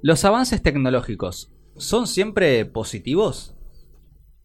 ¿Los avances tecnológicos son siempre positivos?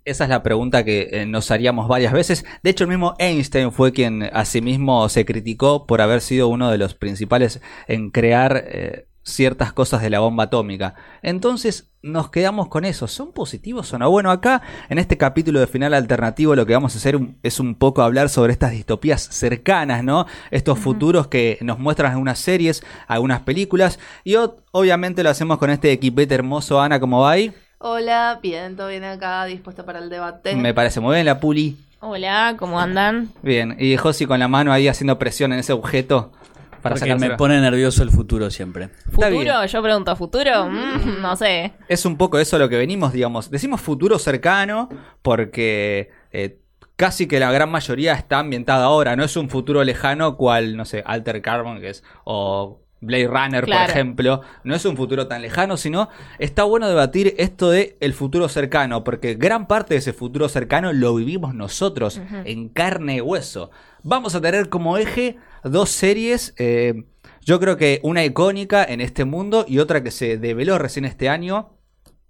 Esa es la pregunta que eh, nos haríamos varias veces. De hecho, el mismo Einstein fue quien asimismo se criticó por haber sido uno de los principales en crear eh, ciertas cosas de la bomba atómica. Entonces nos quedamos con eso. ¿Son positivos o no? Bueno, acá en este capítulo de final alternativo lo que vamos a hacer es un poco hablar sobre estas distopías cercanas, ¿no? Estos futuros que nos muestran algunas series, algunas películas. Y obviamente lo hacemos con este equipete hermoso. Ana, ¿cómo va ahí? Hola, bien, todo bien acá, dispuesto para el debate. Me parece muy bien la puli. Hola, ¿cómo andan? Bien, y Josi con la mano ahí haciendo presión en ese objeto. Para Porque me pone nervioso el futuro siempre. ¿Futuro? Yo pregunto, ¿futuro? Mm, no sé. Es un poco eso lo que venimos, digamos. Decimos futuro cercano porque eh, casi que la gran mayoría está ambientada ahora. No es un futuro lejano cual, no sé, Alter Carbon, que es, o Blade Runner, por ejemplo, no es un futuro tan lejano, sino está bueno debatir esto de el futuro cercano, porque gran parte de ese futuro cercano lo vivimos nosotros en carne y hueso. Vamos a tener como eje dos series, eh, yo creo que una icónica en este mundo y otra que se develó recién este año,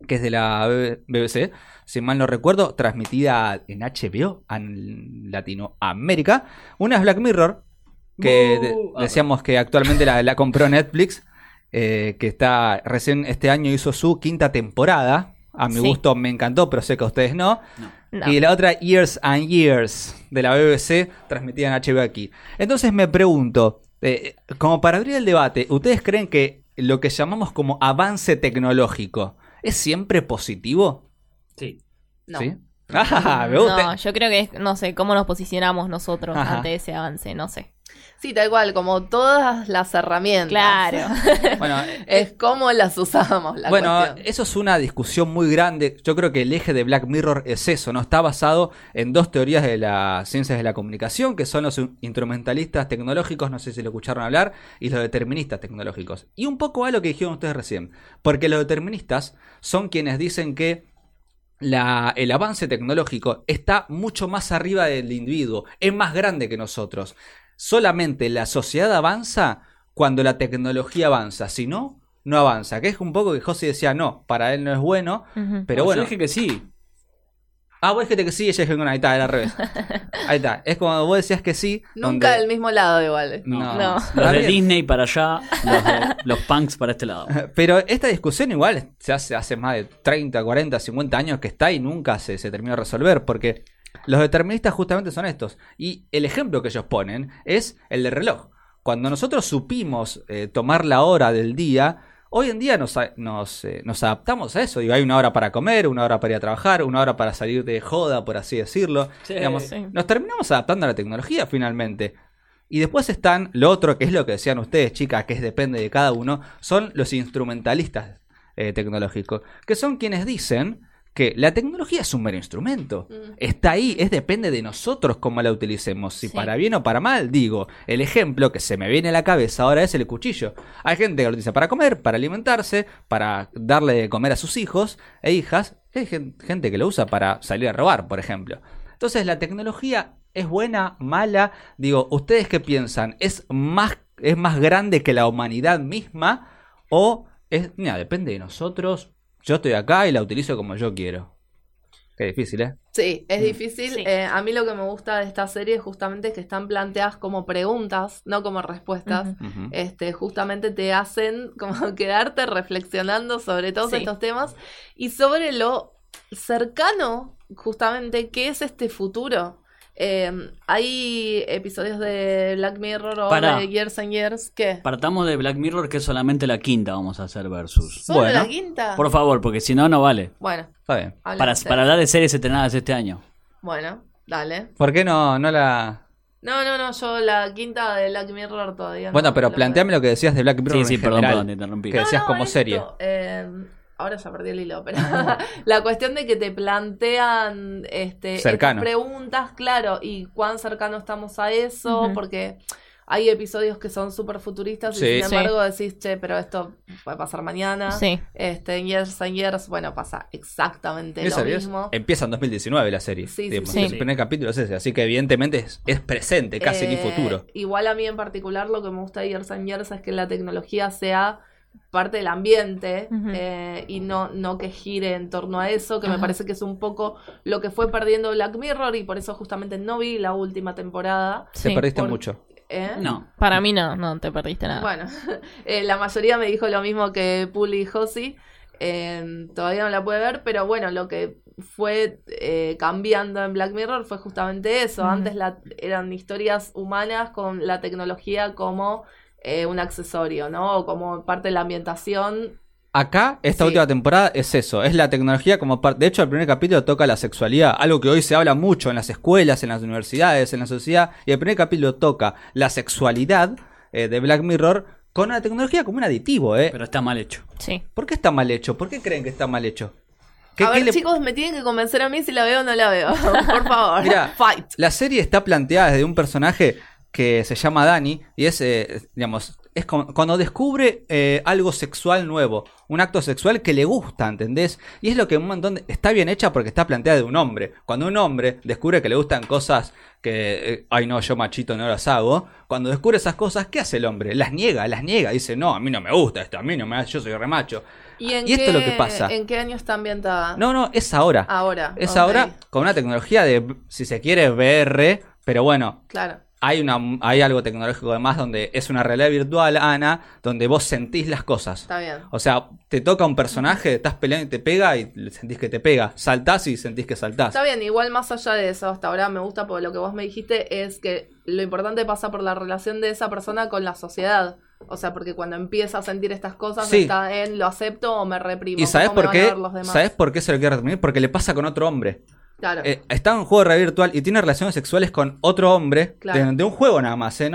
que es de la BBC, si mal no recuerdo, transmitida en HBO en Latinoamérica. Una es Black Mirror, que decíamos que actualmente la, compró Netflix, eh, que está recién este año hizo su quinta temporada. A mi gusto me encantó, pero sé que a ustedes no. Y la otra, Years and Years, de la BBC, transmitida en HBO aquí. Entonces me pregunto, eh, como para abrir el debate, ¿ustedes creen que lo que llamamos como avance tecnológico es siempre positivo? Sí. ¿Sí? Ah, me gusta. No, yo creo que es, no sé, cómo nos posicionamos nosotros ante ese avance, no sé. Sí, tal cual, como todas las herramientas. Claro. bueno, es como las usamos. La bueno, eso es una discusión muy grande. Yo creo que el eje de Black Mirror es eso, ¿no? Está basado en dos teorías de las ciencias de la comunicación, que son los instrumentalistas tecnológicos, no sé si lo escucharon hablar, y los deterministas tecnológicos. Y un poco a lo que dijeron ustedes recién. Porque los deterministas son quienes dicen que la, el avance tecnológico está mucho más arriba del individuo, es más grande que nosotros solamente la sociedad avanza cuando la tecnología avanza. Si no, no avanza. Que es un poco que José decía, no, para él no es bueno. Pero bueno. Yo dije que sí. Ah, vos dijiste que sí, ella dijo que no, ahí está, era al revés. Ahí está, es como vos decías que sí. Nunca del mismo lado igual. No, no. Los de Disney para allá, los, punks para este lado. Pero esta discusión igual se hace hace más de 30, 40, 50 años que está y nunca se, se terminó de resolver, porque los deterministas justamente son estos. Y el ejemplo que ellos ponen es el de reloj. Cuando nosotros supimos eh, tomar la hora del día, hoy en día nos, nos, eh, nos, adaptamos a eso. Digo, hay una hora para comer, una hora para ir a trabajar, una hora para salir de joda, por así decirlo. Nos terminamos adaptando a la tecnología finalmente. Y después están lo otro, que es lo que decían ustedes, chicas, que es depende de cada uno, son los instrumentalistas eh, tecnológicos, que son quienes dicen que la tecnología es un mero instrumento. Mm. Está ahí, es depende de nosotros cómo la utilicemos. Si para bien o para mal, digo, el ejemplo que se me viene a la cabeza ahora es el cuchillo. Hay gente que lo utiliza para comer, para alimentarse, para darle de comer a sus hijos e hijas. Hay gente que lo usa para salir a robar, por ejemplo. Entonces, la tecnología es buena, mala. Digo, ¿ustedes qué piensan? ¿Es más, es más grande que la humanidad misma? ¿O es, mira, depende de nosotros, yo estoy acá y la utilizo como yo quiero. Qué difícil, ¿eh? Sí, es mm. difícil. Eh, a mí lo que me gusta de esta serie es justamente que están planteadas como preguntas, no como respuestas. Este, justamente te hacen como quedarte reflexionando sobre todos estos temas y sobre lo cercano, justamente, que es este futuro. Em, hay episodios de Black Mirror o de Years and Years. ¿Qué? Partamos de Black Mirror, que es solamente la quinta vamos a hacer versus. ¿Solo la quinta? Por favor, porque si no, no vale. Bueno, está bien. Para, para hablar de series estrenadas este año. Bueno, dale. ¿Por qué no, no la.? No, no, no, yo la quinta de Black Mirror todavía Bueno, pero planteame lo que decías de Black Mirror. Sí, sí, perdón, perdón, te interrumpí. Que decías como serie. Eh, ahora ya perdí el hilo, pero la cuestión de que te plantean este, preguntas, claro, y cuán cercano estamos a eso, porque hay episodios que son súper futuristas y sin embargo decís, che, pero esto puede pasar mañana. Sí. Este, en Years and Years, bueno, pasa exactamente lo mismo. Empieza en 2019 la serie. Sí, sí, El primer capítulo es ese, así que evidentemente es, presente, casi ni eh, futuro. Igual a mí en particular lo que me gusta de Years and Years es que la tecnología sea parte del ambiente eh, y no, no que gire en torno a eso, que me parece que es un poco lo que fue perdiendo Black Mirror y por eso justamente no vi la última temporada. Se perdiste mucho. ¿Eh? No. Para mí no, no te perdiste nada. Bueno, eh, la mayoría me dijo lo mismo que Puli y Josi. todavía no la puede ver, pero bueno, lo que fue cambiando en Black Mirror fue justamente eso. Antes la, eran historias humanas con la tecnología como eh, un accesorio, ¿no? O como parte de la ambientación. Acá, esta última temporada es eso, es la tecnología como parte. De hecho, el primer capítulo toca la sexualidad, algo que hoy se habla mucho en las escuelas, en las universidades, en la sociedad. Y el primer capítulo toca la sexualidad eh, de Black Mirror con la tecnología como un aditivo, ¿eh? Pero está mal hecho. Sí. ¿Por qué está mal hecho? ¿Por qué creen que está mal hecho? a ver, chicos, me tienen que convencer a mí si la veo o no la veo. Por favor. Mira, Fight. La serie está planteada desde un personaje que se llama Dani y es, eh, digamos, es cuando descubre eh, algo sexual nuevo, un acto sexual que le gusta, ¿entendés? Y es lo que un montón está bien hecha porque está planteada de un hombre. Cuando un hombre descubre que le gustan cosas que, eh, ay no, yo machito no las hago, cuando descubre esas cosas, ¿qué hace el hombre? Las niega, las niega, dice, no, a mí no me gusta esto, a mí no me yo soy remacho. ¿Y, esto es lo que pasa. ¿En qué año está ambientada? No, no, es ahora. Ahora. Es ahora con una tecnología de, si se quiere, VR, pero bueno. Claro hay, una, hay algo tecnológico además donde es una realidad virtual, Ana, donde vos sentís las cosas. Está bien. O sea, te toca un personaje, estás peleando y te pega y sentís que te pega. Saltás y sentís que saltás. Está bien, igual más allá de eso, hasta ahora me gusta porque lo que vos me dijiste es que lo importante pasa por la relación de esa persona con la sociedad. O sea, porque cuando empieza a sentir estas cosas está en lo acepto o me reprimo. ¿Y sabes por qué? ¿Sabes por qué se lo quiere reprimir? Porque le pasa con otro hombre. Eh, está en un juego de realidad virtual y tiene relaciones sexuales con otro hombre de, un juego nada más, ¿eh?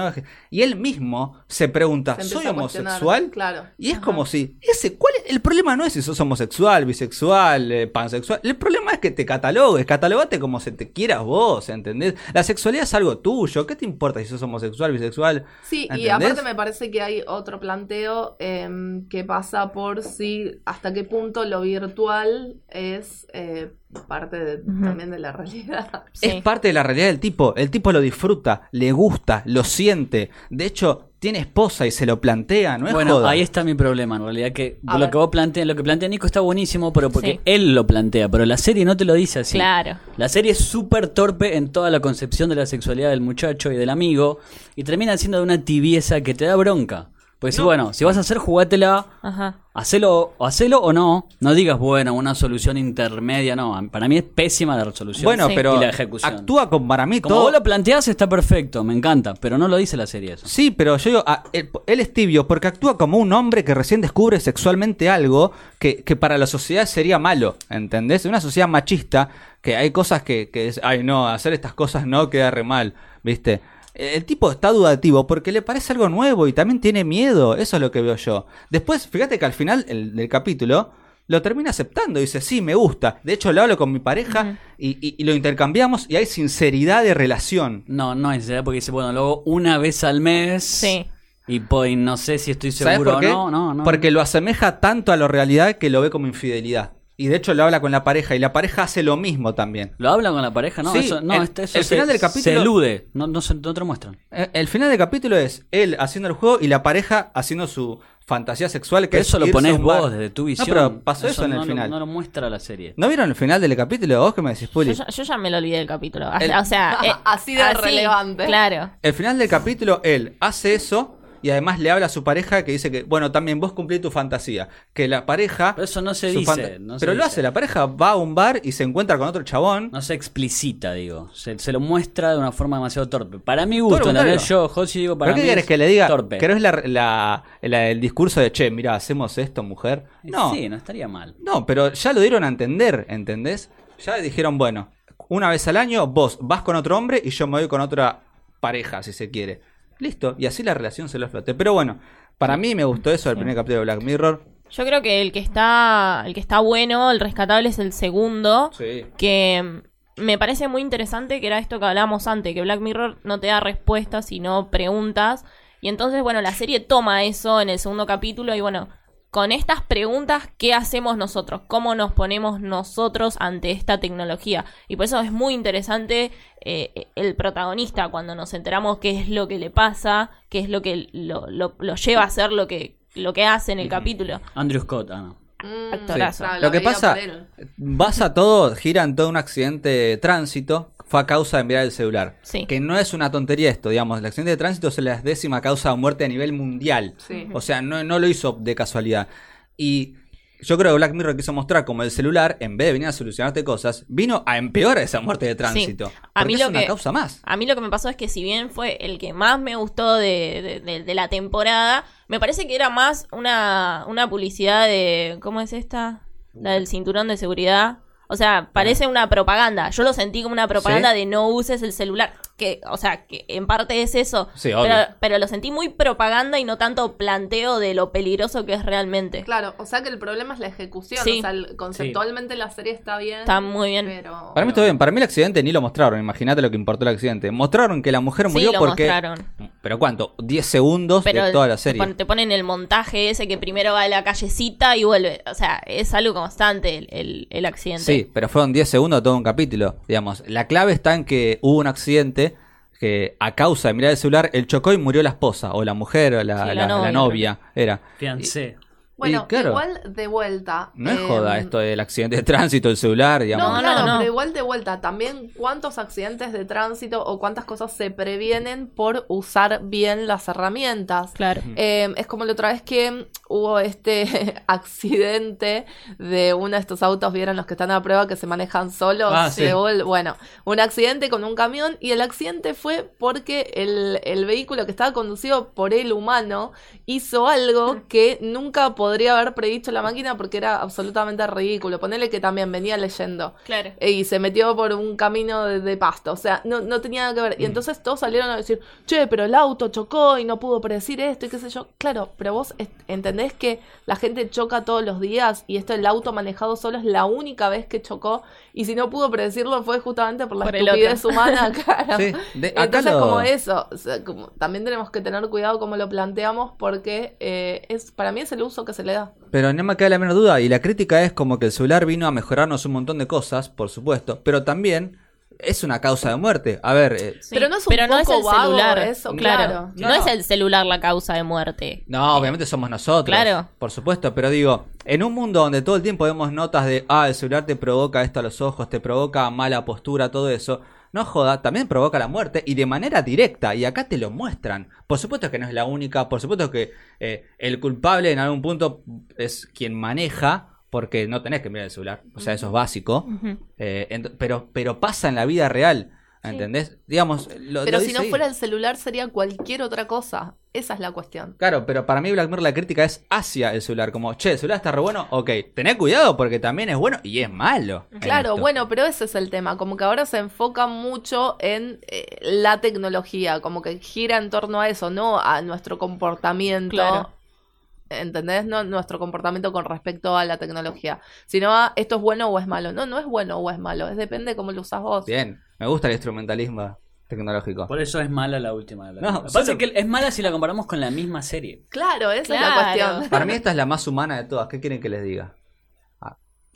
Y él mismo se pregunta, ¿soy homosexual? Claro. Y es como si, ese, ¿cuál el problema no es si sos homosexual, bisexual, eh, pansexual? El problema es que te catalogues, catalogate como se te quieras vos, ¿entendés? La sexualidad es algo tuyo, ¿qué te importa si sos homosexual, bisexual? Sí, y aparte me parece que hay otro planteo em, que pasa por si hasta qué punto lo virtual es eh, parte de, también de la realidad. Es parte de la realidad del tipo. El tipo lo disfruta, le gusta, lo siente. De hecho, tiene esposa y se lo plantea, ¿no es Bueno, ahí está mi problema, en realidad, que lo que vos planteas, lo que plantea Nico está buenísimo, pero porque él lo plantea, pero la serie no te lo dice así. Claro. La serie es súper torpe en toda la concepción de la sexualidad del muchacho y del amigo, y termina siendo de una tibieza que te da bronca. Pues bueno, si vas a hacer, jugátela, Ajá. Hacelo, hacelo o no, no digas, bueno, una solución intermedia, no. Para mí es pésima la resolución bueno, pero la ejecución. Actúa con para mí Como vos lo planteás está perfecto, me encanta, pero no lo dice la serie eso. Sí, pero yo digo, ah, él, es tibio porque actúa como un hombre que recién descubre sexualmente algo que, que para la sociedad sería malo, ¿entendés? Una sociedad machista que hay cosas que, que es, ay no, hacer estas cosas no queda re mal, ¿viste? El tipo está dudativo porque le parece algo nuevo y también tiene miedo. Eso es lo que veo yo. Después, fíjate que al final del capítulo lo termina aceptando. Dice, sí, me gusta. De hecho, lo hablo con mi pareja y, lo intercambiamos y hay sinceridad de relación. No, no hay sinceridad porque dice, bueno, luego una vez al mes. Sí. Y pues, no sé si estoy seguro o no, no, no. Porque lo asemeja tanto a la realidad que lo ve como infidelidad. Y de hecho lo habla con la pareja y la pareja hace lo mismo también. ¿Lo habla con la pareja? No, eso, no, el, este, el final del capítulo, se elude, no, no, no te lo muestran. Eh, el, final del capítulo es él haciendo el juego y la pareja haciendo su fantasía sexual. Que eso lo pones vos desde tu visión. No, pero pasó eso, en el final. no lo muestra la serie. ¿No vieron el final del capítulo? ¿Vos qué me decís, Puli? Yo, ya me lo olvidé del capítulo. o sea, eh, así de relevante. Claro. El final del capítulo, él hace eso y además le habla a su pareja que dice que, bueno, también vos cumplís tu fantasía. Que la pareja. Pero eso no se dice. pero lo hace, la pareja va a un bar y se encuentra con otro chabón. No se explicita, digo. Se, lo muestra de una forma demasiado torpe. Para mi gusto. Yo, José, digo, para ¿Pero qué querés que le diga? Torpe. ¿Querés la, el discurso de che, mira, hacemos esto, mujer? No. Sí, no estaría mal. No, pero ya lo dieron a entender, ¿entendés? Ya dijeron, bueno, una vez al año vos vas con otro hombre y yo me voy con otra pareja, si se quiere. Listo, y así la relación se lo flote. Pero bueno, para mí me gustó eso del primer capítulo de Black Mirror. Yo creo que el que está el que está bueno, el rescatable es el segundo, sí. que me parece muy interesante que era esto que hablábamos antes, que Black Mirror no te da respuestas, sino preguntas. Y entonces, bueno, la serie toma eso en el segundo capítulo y bueno, con estas preguntas, ¿qué hacemos nosotros? ¿Cómo nos ponemos nosotros ante esta tecnología? Y por eso es muy interesante eh, el protagonista cuando nos enteramos qué es lo que le pasa, qué es lo que lo, lo, lleva a hacer lo que, lo que hace en el capítulo. Andrew Scott, ah, no. Mm, Lo que veía pasa, basa todo, gira en todo un accidente de tránsito. Fue a causa de mirar el celular. Sí. Que no es una tontería esto, digamos. El accidente de tránsito es la décima causa de muerte a nivel mundial. Sí. O sea, no, no lo hizo de casualidad. Y yo creo que Black Mirror quiso mostrar como el celular, en vez de venir a solucionarte cosas, vino a empeorar esa muerte de tránsito. A Porque mí es lo una que- causa más. A mí lo que me pasó es que si bien fue el que más me gustó de, de- de- de la temporada, me parece que era más una, una publicidad de... ¿Cómo es esta? La del cinturón de seguridad. O sea, parece una propaganda. Yo lo sentí como una propaganda ¿Sí? de no uses el celular. Que, o sea, que en parte es eso. Sí, obvio. pero, pero lo sentí muy propaganda y no tanto planteo de lo peligroso que es realmente. Claro, o sea que el problema es la ejecución. Sí. O sea, conceptualmente la serie está bien. Está muy bien. Pero... Para mí está bien. Para mí el accidente ni lo mostraron. Imagínate lo que importó el accidente. Mostraron que la mujer Sí, murió lo porque... mostraron. ¿Pero cuánto? 10 segundos Pero de toda la te serie. te ponen el montaje ese que primero va a la callecita y vuelve. O sea, es algo constante el, el- el accidente. Sí, pero fueron 10 segundos de todo un capítulo. Digamos, la clave está en que hubo un accidente que a causa de mirar el celular, él chocó y murió la esposa, o la mujer, o la, Sí, la la- la novia, novia, era. Fiancé. Bueno, claro, igual de vuelta. No es eh, joda esto del accidente de tránsito, el celular, digamos. No, No, claro, no, no. pero igual de vuelta, también cuántos accidentes de tránsito o cuántas cosas se previenen por usar bien las herramientas. Claro. Eh, es como la otra vez que hubo este accidente de uno de estos autos, vieron los que están a prueba que se manejan solos. Ah, sí. Bueno, un accidente con un camión y el accidente fue porque el, el vehículo que estaba conducido por el humano hizo algo que nunca podría haber predicho la máquina porque era absolutamente ridículo. Ponele que también venía leyendo Claro. y se metió por un camino de, de pasto. O sea, no, no tenía nada que ver. Y entonces todos salieron a decir, che, pero el auto chocó y no pudo predecir esto y qué sé yo. Claro, pero vos entendés que la gente choca todos los días y esto el auto manejado solo es la única vez que chocó. Y si no pudo predecirlo fue justamente por la Por estupidez humana, claro. Sí, de- acá Entonces, lo- como eso, o sea, como, también tenemos que tener cuidado como lo planteamos porque eh, es para mí es el uso que se le da. Pero no me queda la menor duda, y la crítica es como que el celular vino a mejorarnos un montón de cosas, por supuesto, pero también es una causa de muerte. A ver, eh, Sí, Pero no es un no es poco el vago celular. eso, claro. claro. No, No, es el celular la causa de muerte. No, obviamente somos nosotros. Claro. Por supuesto, pero digo, en un mundo donde todo el tiempo vemos notas de, ah, el celular te provoca esto a los ojos, te provoca mala postura, todo eso. No joda, también provoca la muerte y de manera directa, y acá te lo muestran. Por supuesto que no es la única, por supuesto que eh, el culpable en algún punto es quien maneja, porque no tenés que mirar el celular, o sea, eso es básico. Eh, pero, pero pasa en la vida real, ¿entendés? Digamos, lo, Pero lo si no ahí. fuera el celular sería cualquier otra cosa. Esa es la cuestión. Claro, pero para mí Black Mirror la crítica es hacia el celular, como, che, el celular está re bueno, ok, tené cuidado porque también es bueno y es malo. Claro, bueno, pero ese es el tema, como que ahora se enfoca mucho en eh, la tecnología, como que gira en torno a eso, no a nuestro comportamiento. Claro. ¿Entendés? No nuestro comportamiento con respecto a la tecnología, sino a esto es bueno o es malo. No, no es bueno o es malo, es depende de cómo lo usás vos. Bien, me gusta el instrumentalismo tecnológico. Por eso es mala la última. de Black No. Pasa que es mala si la comparamos con la misma serie. Claro, esa es Claro. la cuestión. Para mí esta es la más humana de todas, ¿qué quieren que les diga?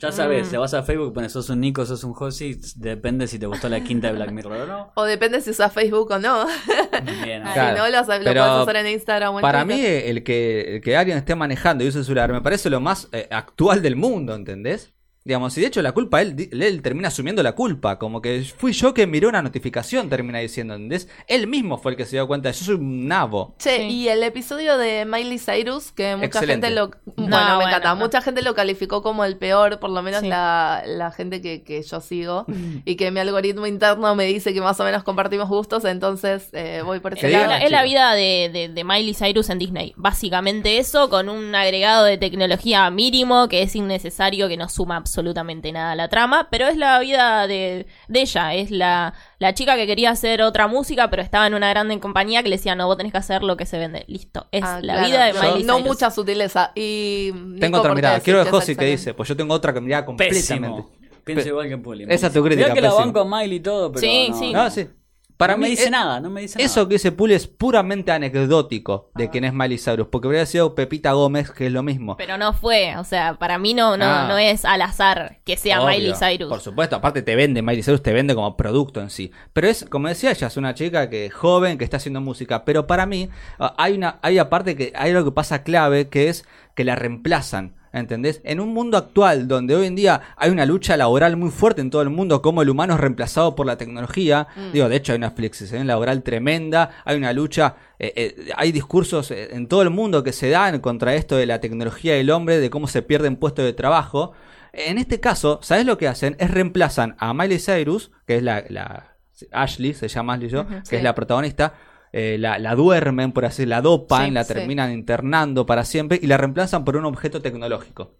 Ya sabes, Mm. te vas a Facebook, pones sos un Nico, sos un Josi, depende si te gustó la quinta de Black Mirror o no. O depende si usas Facebook o no. Bien, Claro. si no, lo, lo Pero puedes hacer en Instagram o en Para mí el que, el que alguien esté manejando y use el celular me parece lo más eh, actual del mundo, ¿entendés? Digamos, y de hecho la culpa, él, él termina asumiendo la culpa, como que fui yo que miró una notificación, termina diciendo, ¿entendés? Él mismo fue el que se dio cuenta, yo soy un nabo. Che, Sí. y el episodio de Miley Cyrus, que mucha Excelente. gente lo... Bueno, No, me bueno, encanta. no. Mucha gente lo calificó como el peor, por lo menos Sí. la, la gente que, que yo sigo. y que mi algoritmo interno me dice que más o menos compartimos gustos, entonces eh, voy por ese lado. la, es la vida de, de- de Miley Cyrus en Disney. Básicamente eso, con un agregado de tecnología mínimo que es innecesario, que no suma absolutamente nada a la trama, pero es la vida de, de ella. Es la, la chica que quería hacer otra música, pero estaba en una grande compañía que le decía, no, vos tenés que hacer lo que se vende. Listo. Es Ah, la claro. vida de No- Miley No mucha sutileza. Y Nico, Tengo otra ¿por qué mirada, quiero de Josi que dice, pues yo tengo otra mirada completamente. Pésimo. Pienso igual que Puli. Esa es tu crítica, Mirá que la banco a Miley y todo, pero Sí, no, sí. No, sí. Para no mí me dice eh, nada, no me dice nada. Eso que dice Puli es puramente anecdótico de quién es Miley Cyrus, porque habría sido Pepita Gómez, que es lo mismo. Pero no fue, o sea, para mí no, no, Ah. no es al azar que sea Obvio, Miley Cyrus. Por supuesto, aparte te vende, Miley Cyrus te vende como producto en sí. Pero es, como decía ella, es una chica que es joven, que está haciendo música. Pero para mí, ah, hay una, hay aparte que hay algo que pasa clave, que es que la reemplazan. ¿Entendés? En un mundo actual donde hoy en día hay una lucha laboral muy fuerte en todo el mundo, como el humano es reemplazado por la tecnología. Digo, de hecho hay una flexición laboral tremenda, hay una lucha, eh, eh, hay discursos eh, en todo el mundo que se dan contra esto de la tecnología del hombre, de cómo se pierden puestos de trabajo. En este caso, ¿sabes lo que hacen? Es reemplazan a Miley Cyrus, que es la, la- Ashley, se llama Ashley yo, que sí. es la protagonista. Eh, la, la duermen, por así la dopan, Sí, la sí. terminan internando para siempre y la reemplazan por un objeto tecnológico.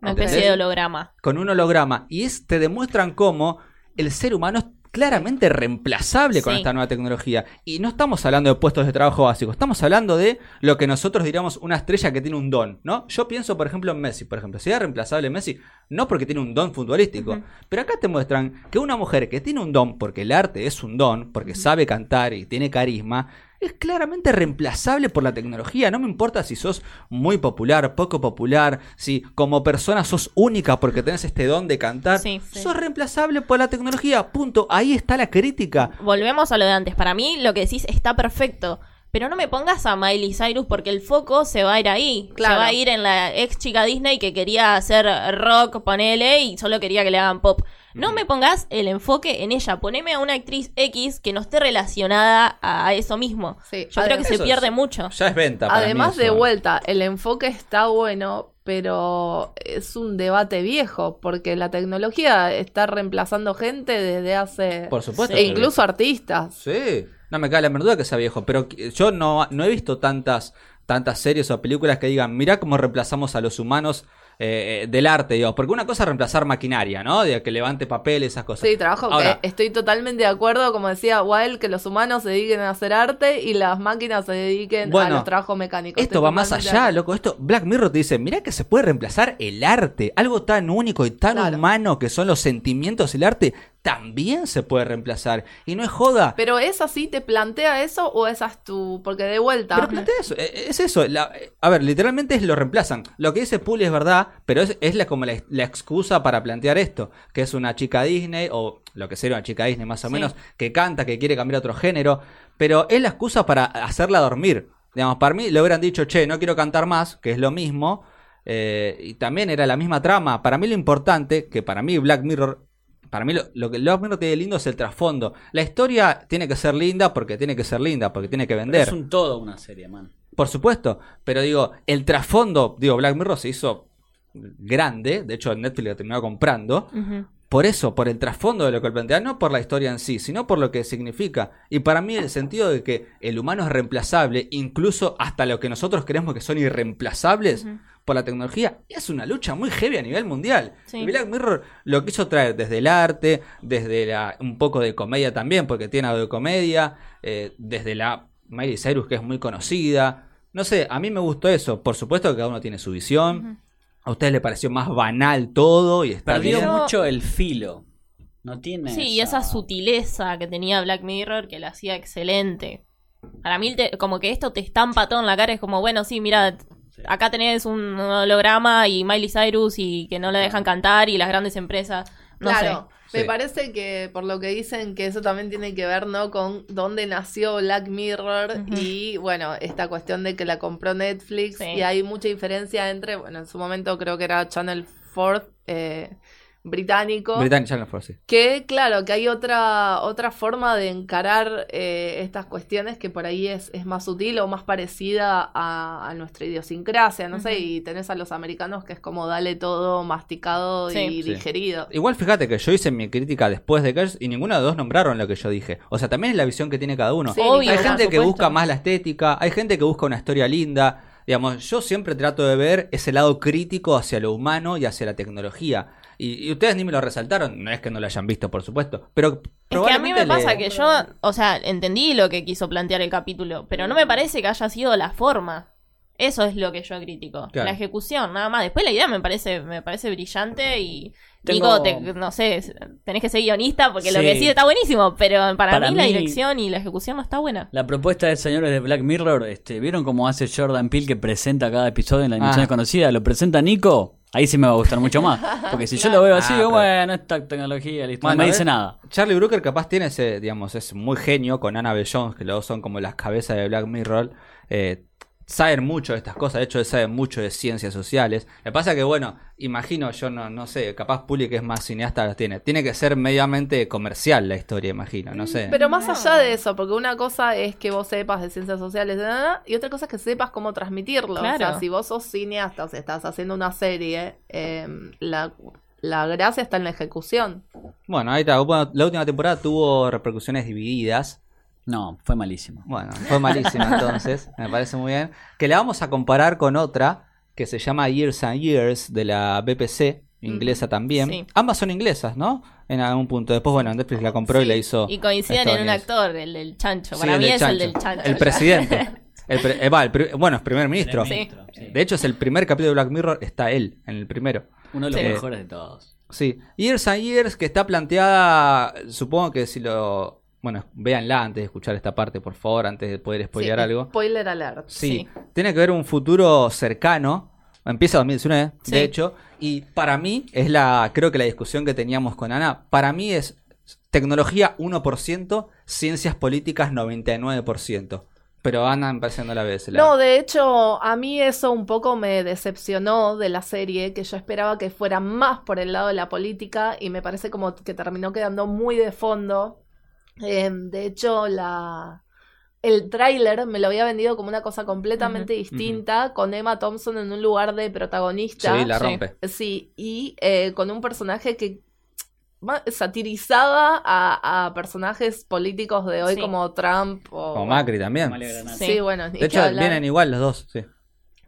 Una especie de holograma. Con un holograma. Y es, te demuestran cómo el ser humano es claramente reemplazable con Sí. esta nueva tecnología. Y no estamos hablando de puestos de trabajo básicos, estamos hablando de lo que nosotros diríamos una estrella que tiene un don, ¿no? Yo pienso, por ejemplo, en Messi, por ejemplo. ¿Sería reemplazable Messi? No porque tiene un don futbolístico, pero acá te muestran que una mujer que tiene un don, porque el arte es un don, porque sabe cantar y tiene carisma, es claramente reemplazable por la tecnología. No me importa si sos muy popular, poco popular, si como persona sos única porque tenés este don de cantar. Sí, sí. Sos reemplazable por la tecnología. Punto. Ahí está la crítica. Volvemos a lo de antes. Para mí lo que decís está perfecto. Pero no me pongas a Miley Cyrus porque el foco se va a ir ahí. Claro. Se va a ir en la ex chica Disney que quería hacer rock, ponele, y solo quería que le hagan pop. No me pongas el enfoque en ella. Poneme a una actriz X que no esté relacionada a eso mismo. Sí, Yo creo que se pierde es- mucho. Ya es venta. para mí Además de vuelta, el enfoque está bueno, pero es un debate viejo, porque la tecnología está reemplazando gente desde hace... Por supuesto. E incluso artistas. Sí, no me cae la menor duda que sea viejo, pero yo no, no he visto tantas, tantas series o películas que digan, mirá cómo reemplazamos a los humanos eh, eh, del arte, digo, porque una cosa es reemplazar maquinaria, ¿no? De que levante papel, esas cosas. Sí, trabajo Ahora, que estoy totalmente de acuerdo, como decía Wild, que los humanos se dediquen a hacer arte y las máquinas se dediquen a los trabajos mecánicos. Esto Estoy va más allá, loco. Esto, Black Mirror te dice, mirá que se puede reemplazar el arte. Algo tan único y tan Claro. humano que son los sentimientos y el arte, también se puede reemplazar. Y no es joda. Pero ¿es así? ¿Te plantea eso o esa es tu...? Porque de vuelta... Pero plantea eso, eh, es eso. la- a ver, literalmente es lo reemplazan. Lo que dice Puli es verdad, pero es, es la, como la, la excusa para plantear esto, que es una chica Disney, o lo que sería una chica Disney más o Sí. menos, que canta, que quiere cambiar a otro género, pero es la excusa para hacerla dormir. Digamos, para mí le hubieran dicho, che, no quiero cantar más, que es lo mismo, eh, y también era la misma trama. Para mí lo importante, que para mí Black Mirror para mí lo, lo que Black Mirror tiene lindo es el trasfondo. La historia tiene que ser linda porque tiene que ser linda, porque tiene que Pero vender. es un todo una serie, man. Por supuesto, pero digo, el trasfondo, digo, Black Mirror se hizo grande, de hecho Netflix lo terminó comprando, por eso, por el trasfondo de lo que él plantea, no por la historia en sí, sino por lo que significa. Y para mí el sentido de que el humano es reemplazable, incluso hasta lo que nosotros creemos que son irreemplazables. Por la tecnología, es una lucha muy heavy a nivel mundial. Sí. Y Black Mirror lo quiso traer desde el arte, desde la, un poco de comedia también, porque tiene algo de comedia, eh, desde la Miley Cyrus, que es muy conocida. No sé, a mí me gustó eso. Por supuesto que cada uno tiene su visión. A ustedes les pareció más banal todo y está Perdió bien. Mucho el filo. No tiene. Sí, y esa sutileza que tenía Black Mirror que la hacía excelente. Para mí, te- como que esto te estampa todo en la cara. Es como, bueno, sí, mira, acá tenés un holograma y Miley Cyrus y que no la dejan cantar y las grandes empresas. No claro, me Sí. parece que por lo que dicen que eso también tiene que ver, ¿no? Con dónde nació Black Mirror y, bueno, esta cuestión de que la compró Netflix Sí. y hay mucha diferencia entre, bueno, en su momento creo que era Channel 4 eh, británico. Britannic Channel 4, sí. Que claro, que hay otra, otra forma de encarar eh, estas cuestiones que por ahí es, es más sutil o más parecida a, a nuestra idiosincrasia, no sé, y tenés a los americanos que es como dale todo masticado Sí. y Sí. digerido. Igual fíjate que yo hice mi crítica después de Girls y ninguno de los dos nombraron lo que yo dije. O sea, también es la visión que tiene cada uno. Sí, Obvio, hay gente que busca más la estética, hay gente que busca una historia linda. Digamos, yo siempre trato de ver ese lado crítico hacia lo humano y hacia la tecnología. Y, y ustedes ni me lo resaltaron, no es que no lo hayan visto, por supuesto, pero Es que a mí me pasa le- que yo, o sea, entendí lo que quiso plantear el capítulo, pero no me parece que haya sido la forma. Eso es lo que yo critico. La ejecución, nada más. Después la idea me parece, me parece brillante y Nico, no sé, tenés que ser guionista porque lo que decís está buenísimo, pero para, mí, la dirección y la ejecución no está buena. La propuesta de señores de Black Mirror, este, ¿vieron cómo hace Jordan Peele que presenta cada episodio en la emisión ah. desconocida? ¿Lo presenta Nico? Ahí sí me va a gustar mucho más. Porque si yo lo veo así, ah, bueno, esta tecnología, listo, no me dice nada. Charlie Brooker capaz tiene ese, digamos, es muy genio con Anna Jones, que luego son como las cabezas de Black Mirror. Eh, saben mucho de estas cosas, de hecho saben mucho de ciencias sociales. Me pasa que, bueno, imagino, yo no, no sé, capaz Puli que es más cineasta las tiene. Tiene que ser mediamente comercial la historia, imagino, no sé. Pero más allá de eso, porque una cosa es que vos sepas de ciencias sociales y otra cosa es que sepas cómo transmitirlo. O sea, si vos sos cineasta o sea, estás haciendo una serie, em, la, la gracia está en la ejecución. Bueno, ahí está. la última temporada tuvo repercusiones divididas. No, fue malísimo. Bueno, fue malísimo entonces, me parece muy bien. Que le vamos a comparar con otra que se llama Years and Years de la BBC, inglesa también. Ambas son inglesas, ¿no? En algún punto. Después, bueno, Netflix la compró y la hizo. Y coinciden en un actor, el del chancho. Para mí es el del chancho. El presidente. El eh, bueno, es primer ministro. De hecho, es el primer capítulo de Black Mirror, está él, en el primero. Uno de los mejores de todos. Sí. Years and Years, que está planteada, supongo que si lo bueno, véanla antes de escuchar esta parte, por favor, antes de poder spoilear algo. Spoiler alert. Sí, Tiene que ver un futuro cercano. Empieza 2019, de hecho. Y para mí, es la. Creo que la discusión que teníamos con Ana. Para mí es tecnología 1%, ciencias políticas 99%. Pero Ana me parece la vez. No, de hecho, a mí eso un poco me decepcionó de la serie, que yo esperaba que fuera más por el lado de la política y me parece como que terminó quedando muy de fondo Em, de hecho, la, el tráiler me lo había vendido como una cosa completamente distinta, con Emma Thompson en un lugar de protagonista. Sí, la rompe. Sí, y eh, con un personaje que satirizaba a, personajes políticos de hoy como Trump o... Macri también. Sí, bueno. De hecho, vienen igual los dos, sí.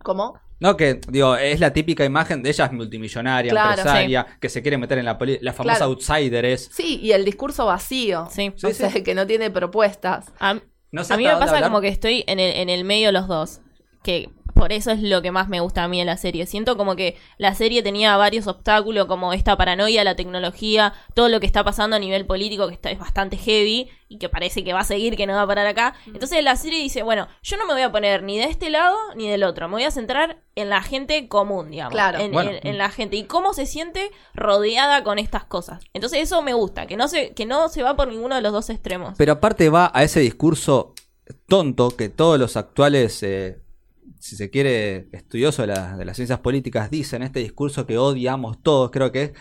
¿Cómo? No, que digo, es la típica imagen de ella es multimillonaria, empresaria, que se quiere meter en la la famosa outsider es. Sí, y el discurso vacío. Sí. O sea, que no tiene propuestas. A, mí me pasa como que estoy en el, en el medio los dos. Que por eso es lo que más me gusta a mí en la serie. Siento como que la serie tenía varios obstáculos, como esta paranoia, la tecnología, todo lo que está pasando a nivel político, que está, es bastante heavy y que parece que va a seguir, que no va a parar acá. Entonces la serie dice, bueno, yo no me voy a poner ni de este lado ni del otro, me voy a centrar en la gente común, digamos. Claro. En, la gente y cómo se siente rodeada con estas cosas. Entonces eso me gusta, que no se, que no se va por ninguno de los dos extremos. Pero aparte va a ese discurso tonto que todos los actuales... Eh, si se quiere, estudioso de, de, las ciencias políticas, dice en este discurso que odiamos todos, creo que es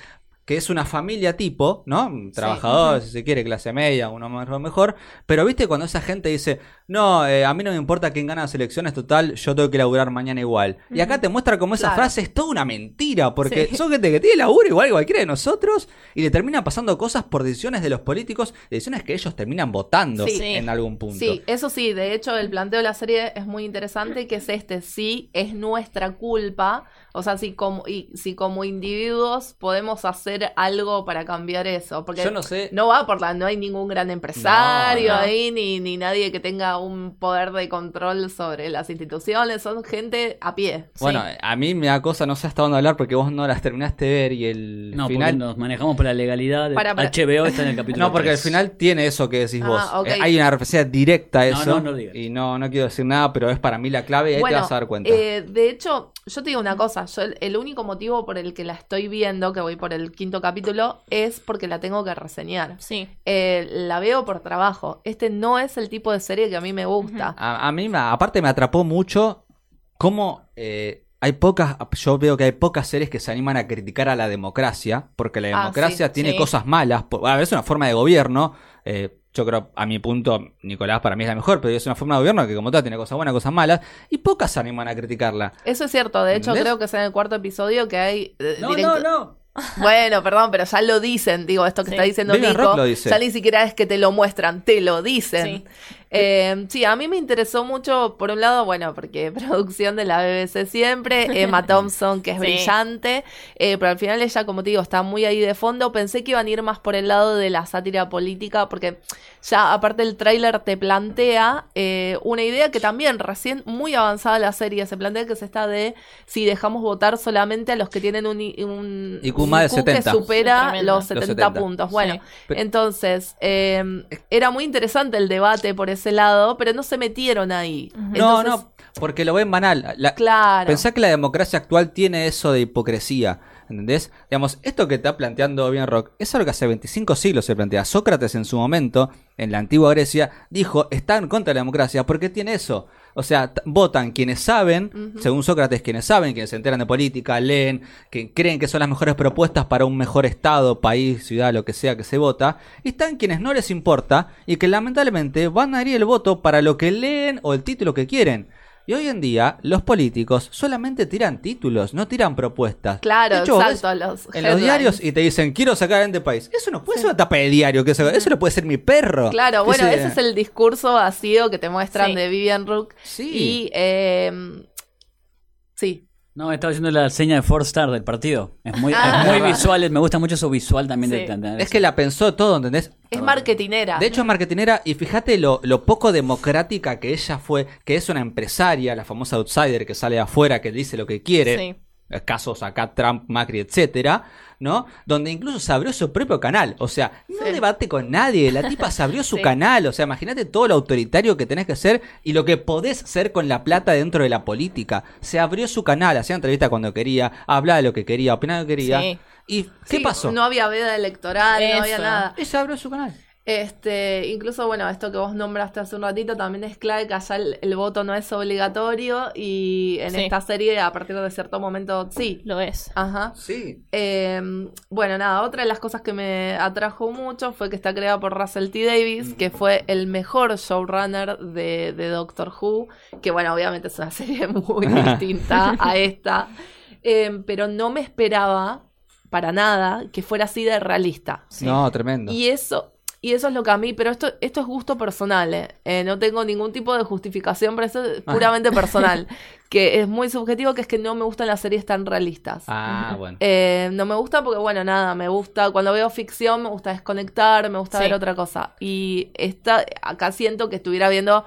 que es una familia tipo, ¿no? Trabajador, si se quiere, clase media, uno mejor, mejor. Pero viste cuando esa gente dice, no, eh, a mí no me importa quién gana las elecciones, total, yo tengo que laburar mañana igual. Y acá te muestra como esa frase es toda una mentira, porque son gente que tiene laburo igual que cualquiera de nosotros y le terminan pasando cosas por decisiones de los políticos, decisiones que ellos terminan votando en algún punto. Sí, eso sí, de hecho el planteo de la serie es muy interesante, que es este, sí, es nuestra culpa o sea, si como, y, si como individuos podemos hacer algo para cambiar eso. Porque Yo no sé. No va por la. No hay ningún gran empresario ahí, ni, ni nadie que tenga un poder de control sobre las instituciones. Son gente a pie. Bueno, a mí me da cosa, no sé hasta dónde hablar porque vos no las terminaste de ver y el no, final. nos manejamos por la legalidad. HBO está en el capítulo. No, porque el final tiene eso que decís vos. Ah, eh, hay una referencia directa a eso. No, no, y no, no quiero decir nada, pero es para mí la clave y ahí te vas a dar cuenta. Eh, de hecho, yo te digo una cosa, yo el, único motivo por el que la estoy viendo, que voy por el quinto capítulo, es porque la tengo que reseñar. Sí. Eh, la veo por trabajo. Este no es el tipo de serie que a mí me gusta. a, mí, aparte, me atrapó mucho cómo eh, hay pocas, yo veo que hay pocas series que se animan a criticar a la democracia, porque la ah, democracia tiene cosas malas. A veces es una forma de gobierno. Eh, yo creo, a mi punto, Nicolás para mí es la mejor, pero es una forma de gobierno que como tal tiene cosas buenas, cosas malas, y pocas se animan a criticarla. Eso es cierto, de hecho creo que es en el cuarto episodio que hay... Eh, no, no, no. Bueno, perdón, pero ya lo dicen, digo, esto que está diciendo Nico, ya ni siquiera es que te lo muestran, te lo dicen. Eh, sí, a mí me interesó mucho, por un lado, bueno, porque producción de la BBC siempre, Emma Thompson, que es brillante, eh, pero al final ella, como te digo, está muy ahí de fondo. Pensé que iban a ir más por el lado de la sátira política, porque ya aparte el tráiler te plantea eh, una idea que también recién muy avanzada la serie, se plantea que es esta de si dejamos votar solamente a los que tienen un, un, IQ, de 70. que supera los 70, puntos. Bueno, entonces era muy interesante el debate por ese lado, pero no se metieron ahí. No, no, porque lo ven banal. claro. Pensá que la democracia actual tiene eso de hipocresía. ¿Entendés? Digamos, esto que está planteando bien Rock es algo que hace 25 siglos se plantea. Sócrates en su momento, en la antigua Grecia, dijo, están contra la democracia porque tiene eso. O sea, votan quienes saben, según Sócrates, quienes saben, quienes se enteran de política, leen, que creen que son las mejores propuestas para un mejor Estado, país, ciudad, lo que sea que se vota. Y están quienes no les importa y que lamentablemente van a ir el voto para lo que leen o el título que quieren. Y hoy en día los políticos solamente tiran títulos, no tiran propuestas. Claro, exacto. Los en los diarios y te dicen, quiero sacar en este país. Eso no puede ser una tapa de diario, que eso, eso no puede ser mi perro. Claro, bueno, ese, es el discurso vacío que te muestran de Vivian Rook. Sí. Y, eh, sí, no, estaba haciendo la seña de four star del partido. Es muy, ah. muy visual, me gusta mucho su visual también. De, es que la pensó todo, ¿entendés? Es marketinera. De hecho, es marketinera y fíjate lo, lo, poco democrática que ella fue, que es una empresaria, la famosa outsider que sale afuera, que dice lo que quiere. Sí casos acá Trump, Macri, etcétera, ¿no? Donde incluso se abrió su propio canal, o sea, no debate con nadie, la tipa se abrió su canal, o sea, imagínate todo lo autoritario que tenés que ser y lo que podés ser con la plata dentro de la política. Se abrió su canal, hacía entrevista cuando quería, hablaba de lo que quería, opinaba lo que quería. ¿Y qué pasó? No había veda electoral, no había nada. Ella abrió su canal. Este, incluso, bueno, esto que vos nombraste hace un ratito también es clave que allá el, voto no es obligatorio y en esta serie a partir de cierto momento sí. Lo es. Ajá. Sí. Em, bueno, nada, otra de las cosas que me atrajo mucho fue que está creada por Russell T. Davis, que fue el mejor showrunner de, de Doctor Who, que bueno, obviamente es una serie muy distinta a esta, em, pero no me esperaba para nada que fuera así de realista. No, tremendo. Y eso, y eso es lo que a mí, pero esto, esto es gusto personal, ¿eh? eh no tengo ningún tipo de justificación, pero eso es puramente personal. que es muy subjetivo, que es que no me gustan las series tan realistas. Ah, bueno. Eh, no me gusta porque, bueno, nada, me gusta, cuando veo ficción me gusta desconectar, me gusta ver otra cosa. Y esta, acá siento que estuviera viendo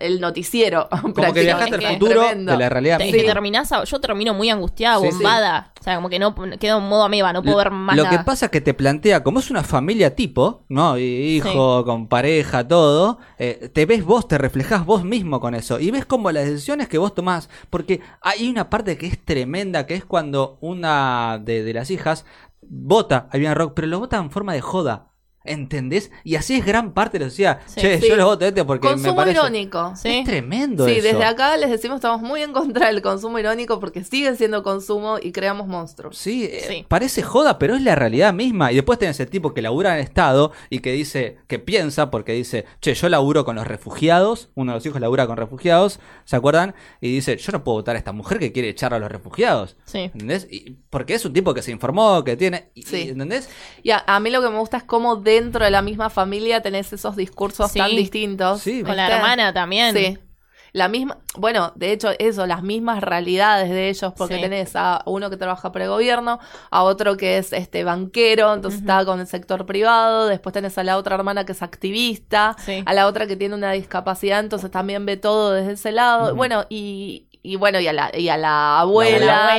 el noticiero. Como que viajaste al futuro de la realidad. que terminás, yo termino muy angustiada, bombada. O sea, como que no quedo en modo ameba, no puedo ver más Lo que pasa es que te plantea, como es una familia tipo, ¿no? Hijo, con pareja, todo, eh, te ves vos, te reflejás vos mismo con eso. Y ves como las decisiones que vos tomás porque hay una parte que es tremenda, que es cuando una de, las hijas vota a Vivian Rock, pero lo vota en forma de joda. ¿Entendés? Y así es gran parte de la sociedad. che, yo lo voto este porque consumo me parece... irónico. Es tremendo Sí, desde acá les decimos estamos muy en contra del consumo irónico porque sigue siendo consumo y creamos monstruos. Sí, eh, parece joda, pero es la realidad misma. Y después tenés el tipo que labura en el Estado y que dice, que piensa porque dice, che, yo laburo con los refugiados, uno de los hijos labura con refugiados, ¿se acuerdan? Y dice, yo no puedo votar a esta mujer que quiere echar a los refugiados. Sí. ¿Entendés? Y porque es un tipo que se informó, que tiene... sí. ¿Entendés? Y a, a, mí lo que me gusta es cómo dentro de la misma familia tenés esos discursos tan distintos. Sí. Con la hermana también. Sí. La misma, bueno, de hecho, eso, las mismas realidades de ellos, porque tenés a uno que trabaja para el gobierno, a otro que es este banquero, entonces está con el sector privado, después tenés a la otra hermana que es activista, a la otra que tiene una discapacidad, entonces también ve todo desde ese lado. Bueno, y, y bueno, y a la, y a la abuela.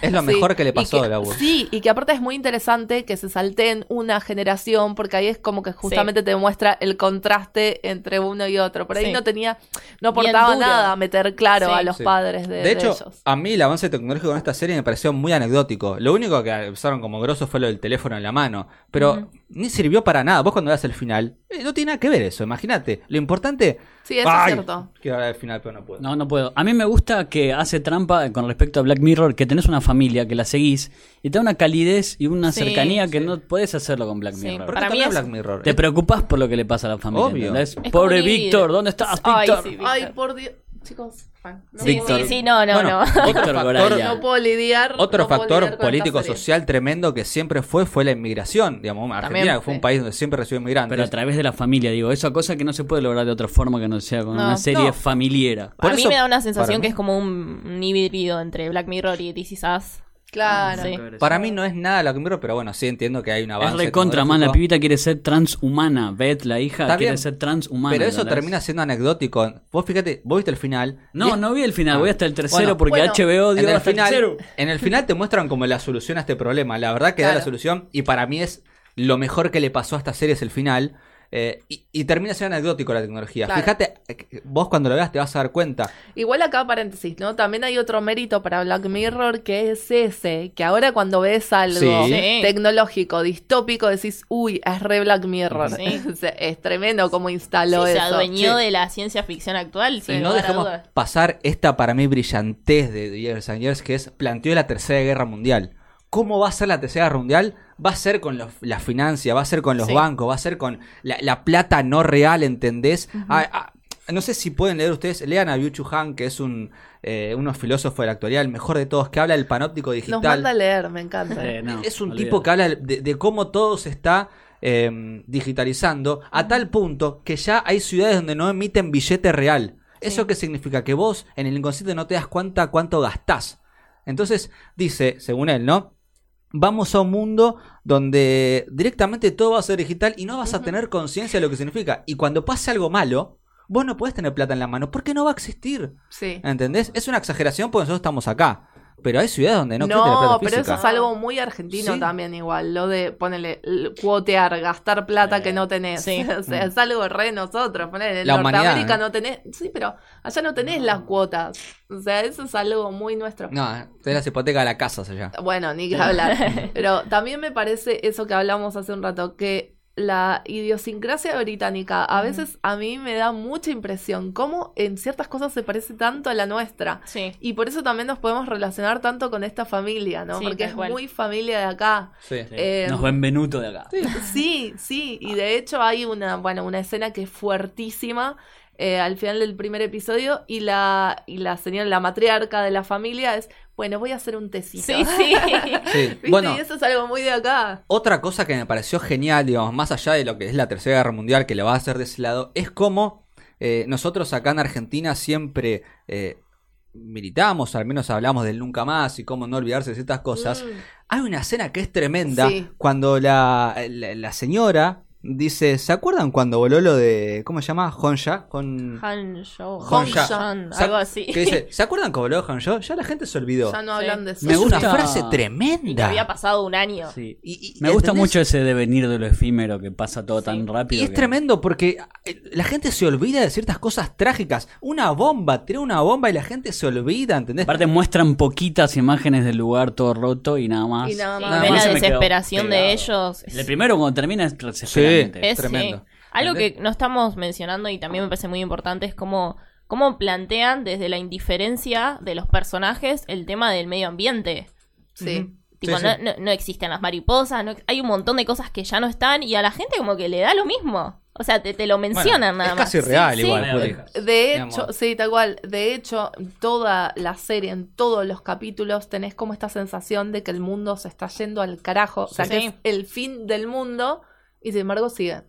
Es lo mejor que le pasó a la abuela. Sí, y que aparte es muy interesante que se salten una generación, porque ahí es como que justamente te muestra el contraste entre uno y otro. Por ahí no tenía, no aportaba nada meter claro a los padres de, de hecho, ellos. a mí el avance tecnológico en esta serie me pareció muy anecdótico. Lo único que usaron como grosso fue lo del teléfono en la mano. Pero ni sirvió para nada. Vos cuando veas el final, eh, no tiene nada que ver eso, imagínate. Lo importante. Sí, eso es cierto. Quiero el final, pero no puedo. No, no puedo. A mí me gusta que hace trampa con respecto a Black Mirror, que tenés una familia, que la seguís, y te da una calidez y una cercanía que no puedes hacerlo con Black Mirror. para mí es... Black Mirror? Te preocupas por lo que le pasa a la familia. Obvio. Pobre Víctor, ¿dónde estás, Víctor? Ay, por Dios. Chicos. Sí, sí, sí, no, no, no. Otro factor, no puedo lidiar. Otro no puedo factor lidiar con político esta serie. social tremendo que siempre fue fue la inmigración. Digamos, Argentina fue sí. un país donde siempre recibió inmigrantes. Pero a través de la familia, digo, esa cosa que no se puede lograr de otra forma que no sea con No, una serie no. familiera. Por a mí me da una sensación que es como un, un híbrido entre Black Mirror y This Is Us. Claro. Sí. Para mí no es nada lo que miro, pero bueno, sí entiendo que hay un Es avance. recontra, man. La pibita quiere ser transhumana. Beth, la hija, Está quiere bien, ser transhumana. Pero eso termina siendo anecdótico. Vos fíjate, vos viste el final. No, es- no vi el final. Ah. Voy hasta el tercero Bueno, porque bueno, HBO dio en el, hasta el final, tercero. en el final te muestran como la solución a este problema. La verdad que da la solución y para mí es lo mejor que le pasó a esta serie es el final. Eh, y, y termina siendo anecdótico la tecnología. Claro. Fíjate, eh, vos cuando lo veas te vas a dar cuenta. Igual acá paréntesis, ¿no? También hay otro mérito para Black Mirror que es ese, que ahora cuando ves algo Sí. Sí. tecnológico, distópico, decís, uy, es re Black Mirror. Sí. Es tremendo cómo Sí, instaló se eso. adueñó Sí. de la ciencia ficción actual. y no dejemos dudas. pasar esta para mí brillantez de Years and Years, que es planteó la tercera guerra mundial. ¿Cómo va a ser la tercera guerra mundial? Va a ser con los, la financia, va a ser con los Sí. bancos, va a ser con la, la plata no real, ¿entendés? Ah, ah, no sé si pueden leer ustedes, lean a Yu Han, que es un eh, unos filósofos de la actualidad, el mejor de todos, que habla del panóptico Nos digital. manda a leer, me encanta. Eh, no, es un tipo que habla de, de cómo todo se está eh, digitalizando a tal punto que ya hay ciudades donde no emiten billete real. ¿Eso qué significa? Que vos en el inconsciente no te das cuenta cuánto gastás. Entonces dice, según él, ¿no? Vamos a un mundo donde directamente todo va a ser digital y no vas a tener conciencia de lo que significa. Y cuando pase algo malo, vos no podés tener plata en la mano porque no va a existir. Sí. ¿Entendés? Es una exageración porque nosotros estamos acá. Pero hay ciudades donde no, existe la plata No, pero física. eso es algo muy argentino Sí. también igual, lo de ponerle cuotear, gastar plata que no tenés. Sí. o sea, es algo re nosotros, ponele, en La Norteamérica ¿eh? no tenés, sí, pero allá no tenés las cuotas. O sea, eso es algo muy nuestro. No, te las hipotecas de la casa allá. Bueno, ni que hablar. Pero también me parece eso que hablamos hace un rato, que la idiosincrasia británica a veces a mí me da mucha impresión cómo en ciertas cosas se parece tanto a la nuestra. Sí. Y por eso también nos podemos relacionar tanto con esta familia, ¿no? Sí, Porque es cual. muy familia de acá. Sí. Sí. Eh, Nos ven Benuto de acá. Sí, sí, y de hecho hay una, bueno, una escena que es fuertísima eh, al final del primer episodio y la, y la señora, la matriarca de la familia es, bueno, voy a hacer un tecito. Sí, sí. Bueno, Y eso es algo muy de acá. otra cosa que me pareció genial, digamos, más allá de lo que es la Tercera Guerra Mundial, que lo va a hacer de ese lado, es cómo eh, nosotros acá en Argentina siempre eh, militamos, al menos hablamos del nunca más y cómo no olvidarse de ciertas cosas. Mm. Hay una escena que es tremenda Sí. cuando la, la, la señora dice, ¿se acuerdan cuando voló lo de, ¿cómo se llama? Honsha. Hon, Sa- algo así. Que dice, ¿se acuerdan que voló Honsha? Ya la gente se olvidó. Ya no Sí. hablan de eso. Me es gusta- una frase Y que tremenda. había pasado un año. Sí. Y- y- Me gusta ¿entendés? mucho ese devenir de lo efímero que pasa todo Sí. tan rápido. Y es que- tremendo porque eh, la gente se olvida de ciertas cosas trágicas. Una bomba, tiró una bomba y la gente se olvida, ¿entendés? Aparte muestran poquitas imágenes del lugar todo roto y nada más. Y nada más. Nada más la se desesperación de ellos. El primero cuando termina es. Es, tremendo. sí. Algo que no estamos mencionando y también me parece muy importante es cómo, cómo plantean desde la indiferencia de los personajes el tema del medio ambiente. Sí. Tipo, Sí, no, sí. no- no existen las mariposas, no- hay un montón de cosas que ya no están y a la gente como que le da lo mismo. O sea, te, te lo mencionan Bueno, nada es más. casi real Sí, igual, sí. De hecho, sí, tal cual. De hecho, en toda la serie, en todos los capítulos, tenés como esta sensación de que el mundo se está yendo al carajo. O sea, Sí. que es el fin del mundo y sin embargo sigue.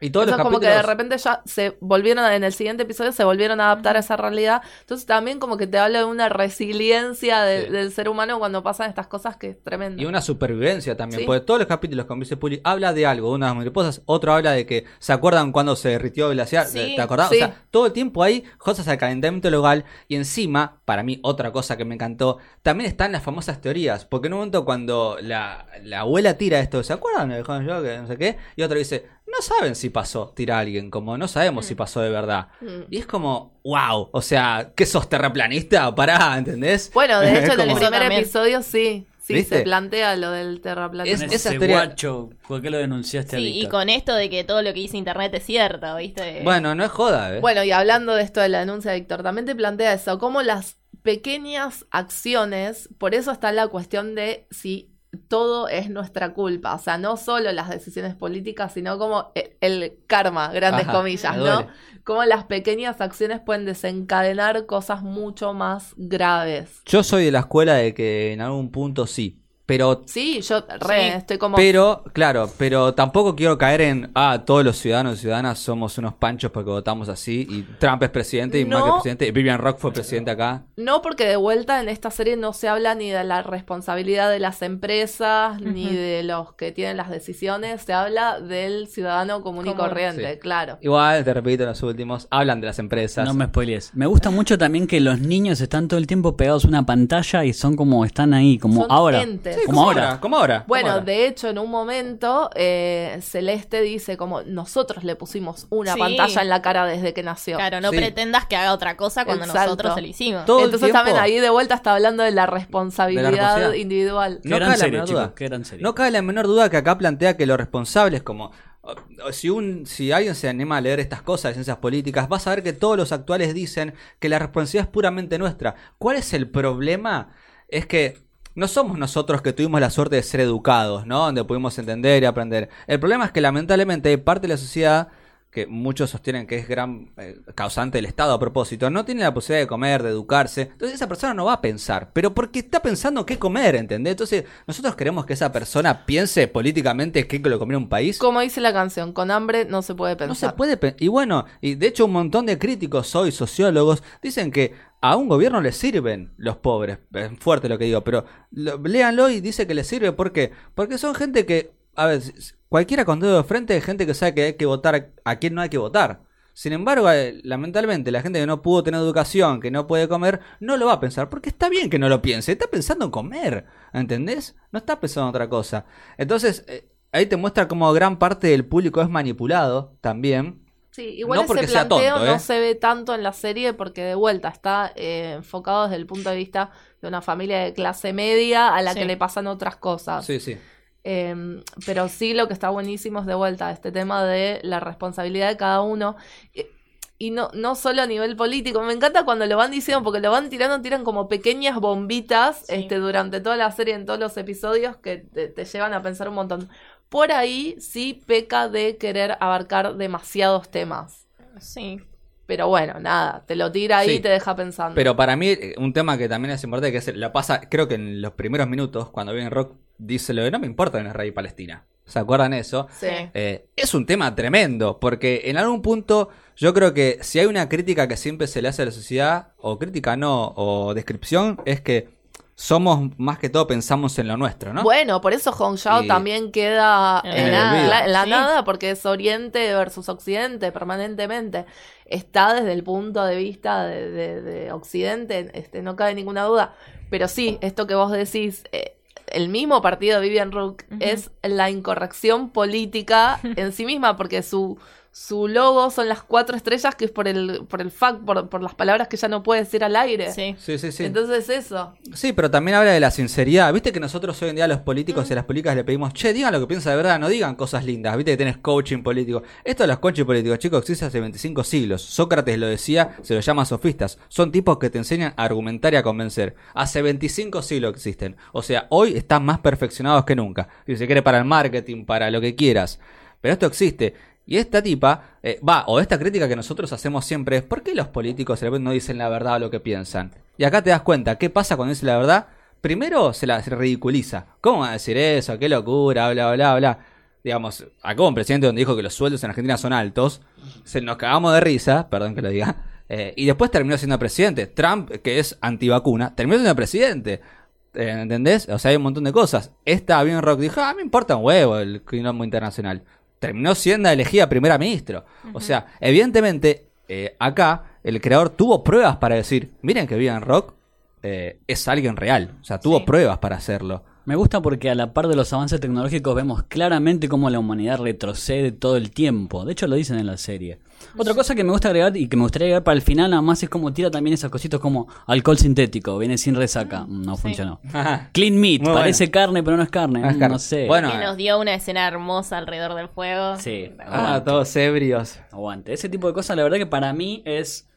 Y todos Eso los es como que capítulos... de repente ya se volvieron, en el siguiente episodio se volvieron a adaptar a esa realidad. Entonces también como que te habla de una resiliencia de- Sí. del ser humano cuando pasan estas cosas que es tremendo. Y una supervivencia también, Sí. porque todos los capítulos con Vice Puli habla de algo, de las mariposas, otro habla de que se acuerdan cuando se derritió el glaciar, Sí, ¿te acordás? O sea, todo el tiempo hay cosas al calentamiento global y encima, para mí, otra cosa que me encantó, también están las famosas teorías, porque en un momento cuando la, la abuela tira esto, ¿se acuerdan? yo, que no sé qué, y otro dice, no saben si pasó, tira a alguien, como no sabemos si pasó de verdad. Mm. Y es como, wow, o sea, ¿qué sos terraplanista? Pará, ¿entendés? Bueno, de hecho, Es en el primer también. episodio sí. Sí, ¿Viste? se plantea lo del Es- terraplanismo. Esa ese teoría- guacho, ¿por qué lo denunciaste a Sí, y con esto de que todo lo que dice internet es cierto, ¿viste? Bueno, no es joda, ¿eh? Bueno, y hablando de esto de la denuncia de Víctor, también te plantea eso, como las pequeñas acciones, por eso está la cuestión de si todo es nuestra culpa. O sea, no solo las decisiones políticas, sino como e, el karma, grandes comillas, ¿no? Como las pequeñas acciones pueden desencadenar cosas mucho más graves. Yo soy de la escuela de que en algún punto sí, pero sí, yo re, estoy como Pero claro, pero tampoco quiero caer en ah, todos los ciudadanos y ciudadanas somos unos panchos porque votamos así y Trump es presidente y Macron es presidente y Vivian Rock fue presidente acá. No, porque de vuelta en esta serie no se habla ni de la responsabilidad de las empresas ni de los que tienen las decisiones, se habla del ciudadano común y corriente, claro. Igual, te repito, en los últimos hablan de las empresas. No me spoilees. Me gusta mucho también que los niños están todo el tiempo pegados a una pantalla y son como están ahí, como ahora como ahora. Como ahora. Bueno, de hecho, en un momento, eh, Celeste dice como nosotros le pusimos una pantalla en la cara desde que nació. Claro, no pretendas que haga otra cosa cuando nosotros se lo hicimos. Entonces también ahí de vuelta está hablando de la responsabilidad individual. No cabe, la menor duda. no cabe la menor duda que acá plantea que lo responsable es como si, un, si alguien se anima a leer estas cosas de ciencias políticas, vas a ver que todos los actuales dicen que la responsabilidad es puramente nuestra. ¿Cuál es el problema? Es que no somos nosotros que tuvimos la suerte de ser educados, ¿no? Donde pudimos entender y aprender. El problema es que lamentablemente hay parte de la sociedad que muchos sostienen que es gran eh, causante del Estado a propósito, no tiene la posibilidad de comer, de educarse. Entonces esa persona no va a pensar, pero porque está pensando qué comer, ¿entendés? Entonces nosotros queremos que esa persona piense políticamente qué lo comer un país. Como dice la canción, con hambre no se puede pensar. No se puede Y bueno, y de hecho un montón de críticos hoy, sociólogos, dicen que a un gobierno le sirven los pobres. Es fuerte lo que digo, pero léanlo y dice que le sirve. ¿Por qué? Porque son gente que, a ver, cualquiera con dedo de frente es gente que sabe que hay que votar a quien no hay que votar. Sin embargo, eh, lamentablemente, la gente que no pudo tener educación, que no puede comer, no lo va a pensar. Porque está bien que no lo piense. Está pensando en comer. ¿Entendés? No está pensando en otra cosa. Entonces, eh, ahí te muestra cómo gran parte del público es manipulado también Sí, igual ese planteo no ¿eh? se ve tanto en la serie porque de vuelta está eh, enfocado desde el punto de vista de una familia de clase media a la que le pasan otras cosas. Sí, sí. Em, pero sí lo que está buenísimo es de vuelta este tema de la responsabilidad de cada uno. Y, no, no solo a nivel político. Me encanta cuando lo van diciendo, porque lo van tirando, tiran como pequeñas bombitas este, durante toda la serie, en todos los episodios, que te llevan a pensar un montón por ahí sí peca de querer abarcar demasiados temas. Sí. Pero bueno, nada, te lo tira ahí y te deja pensando. Pero para mí, eh, un tema que también es importante, que es, lo pasa, creo que en los primeros minutos, cuando viene Rock, dice lo de no me importa en Israel y Palestina. ¿Se acuerdan eso? Sí. Eh, es un tema tremendo, porque en algún punto yo creo que si hay una crítica que siempre se le hace a la sociedad, o crítica no, o descripción, es que somos más que todo pensamos en lo nuestro, ¿no? Bueno, por eso Hong Shao también queda en, la, nada, porque es Oriente versus Occidente permanentemente. Está desde el punto de vista de, Occidente, este, no cabe ninguna duda. Pero sí, esto que vos decís, eh, el mismo partido de Vivian Rook es la incorrección política en sí misma, porque su su logo son las cuatro estrellas, que es por el, por el fact, por, las palabras que ya no puede decir al aire. Sí. sí, sí, Entonces eso. Sí, pero también habla de la sinceridad. Viste que nosotros hoy en día a los políticos y a las políticas le pedimos, che, digan lo que piensan de verdad, no digan cosas lindas. Viste que tenés coaching político. Esto de los coaching políticos, chicos, existe hace 25 siglos. Sócrates lo decía, se lo llama sofistas. Son tipos que te enseñan a argumentar y a convencer. Hace 25 siglos existen. O sea, hoy están más perfeccionados que nunca. Si se quiere para el marketing, para lo que quieras. Pero esto existe. Y esta tipa, eh, va, o esta crítica que nosotros hacemos siempre es, ¿por qué los políticos no dicen la verdad o lo que piensan? Y acá te das cuenta, ¿qué pasa cuando dicen la verdad? Primero se la ridiculiza. ¿Cómo va a decir eso? ¡Qué locura! Bla, bla, bla. Digamos, acá un presidente donde dijo que los sueldos en Argentina son altos, se nos cagamos de risa, perdón que lo diga, eh, y después terminó siendo presidente. Trump, que es antivacuna, terminó siendo presidente. Eh, ¿Entendés? O sea, hay un montón de cosas. Esta bien rock dijo, ah, me importa un huevo el quilombo internacional terminó siendo elegida primera ministro. O sea, evidentemente, eh, acá el creador tuvo pruebas para decir, miren que Vivian Rock eh, es alguien real. O sea, tuvo pruebas para hacerlo. Me gusta porque a la par de los avances tecnológicos vemos claramente cómo la humanidad retrocede todo el tiempo. De hecho lo dicen en la serie. Otra cosa que me gusta agregar y que me gustaría agregar para el final nada más es como tira también esas cositas como alcohol sintético, viene sin resaca. Mm, no funcionó. Clean meat, parece carne pero no es carne. No, sé. Bueno, que nos dio una escena hermosa alrededor del fuego. Sí. Ah, todos ebrios. Aguante. Ese tipo de cosas la verdad que para mí es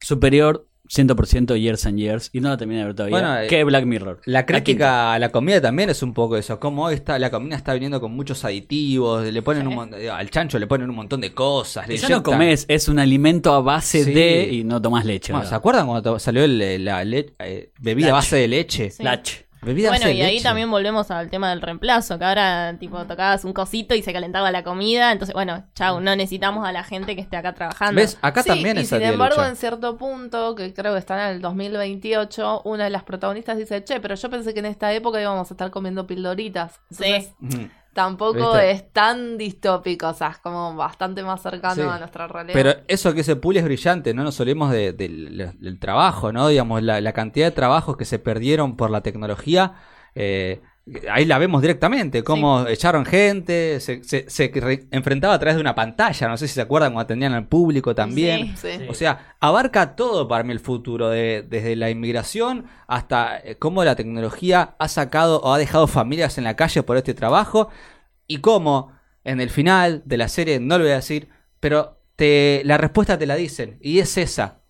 superior 100% Years and Years y no la terminé de ver todavía. Bueno, eh, que Black Mirror. La crítica a la comida también es un poco eso. Como hoy está, la comida está viniendo con muchos aditivos, le ponen un al chancho le ponen un montón de cosas. Le Ya no comes, es un alimento a base Sí. de y no tomas leche. Bueno, ¿Se acuerdan cuando salió el- la le- eh, bebida a base de leche? Sí. Lach. Bebida Bueno, y ahí leche. también volvemos al tema del reemplazo, que ahora tipo tocabas un cosito y se calentaba la comida, entonces bueno, chau, no necesitamos a la gente que esté acá trabajando. ¿Ves? Acá Sí, también y esa sin embargo, lucha. en cierto punto, que creo que está en el 2028, una de las protagonistas dice, che, pero yo pensé que en esta época íbamos a estar comiendo pildoritas. Entonces, Sí. Tampoco ¿Viste? es tan distópico, o sea, es como bastante más cercano Sí. a nuestra realidad. Pero eso que ese pool es brillante, no nos olvidemos de- del- del trabajo, ¿no? Digamos, la, la cantidad de trabajos que se perdieron por la tecnología, eh, ahí la vemos directamente, cómo echaron gente, se, se- se re- enfrentaba a través de una pantalla, no sé si se acuerdan cuando atendían al público también. Sí. Sí. O sea, abarca todo para mí el futuro, de- desde la inmigración hasta eh, cómo la tecnología ha sacado o ha dejado familias en la calle por este trabajo y cómo en el final de la serie, no lo voy a decir, pero te, la respuesta te la dicen y es esa.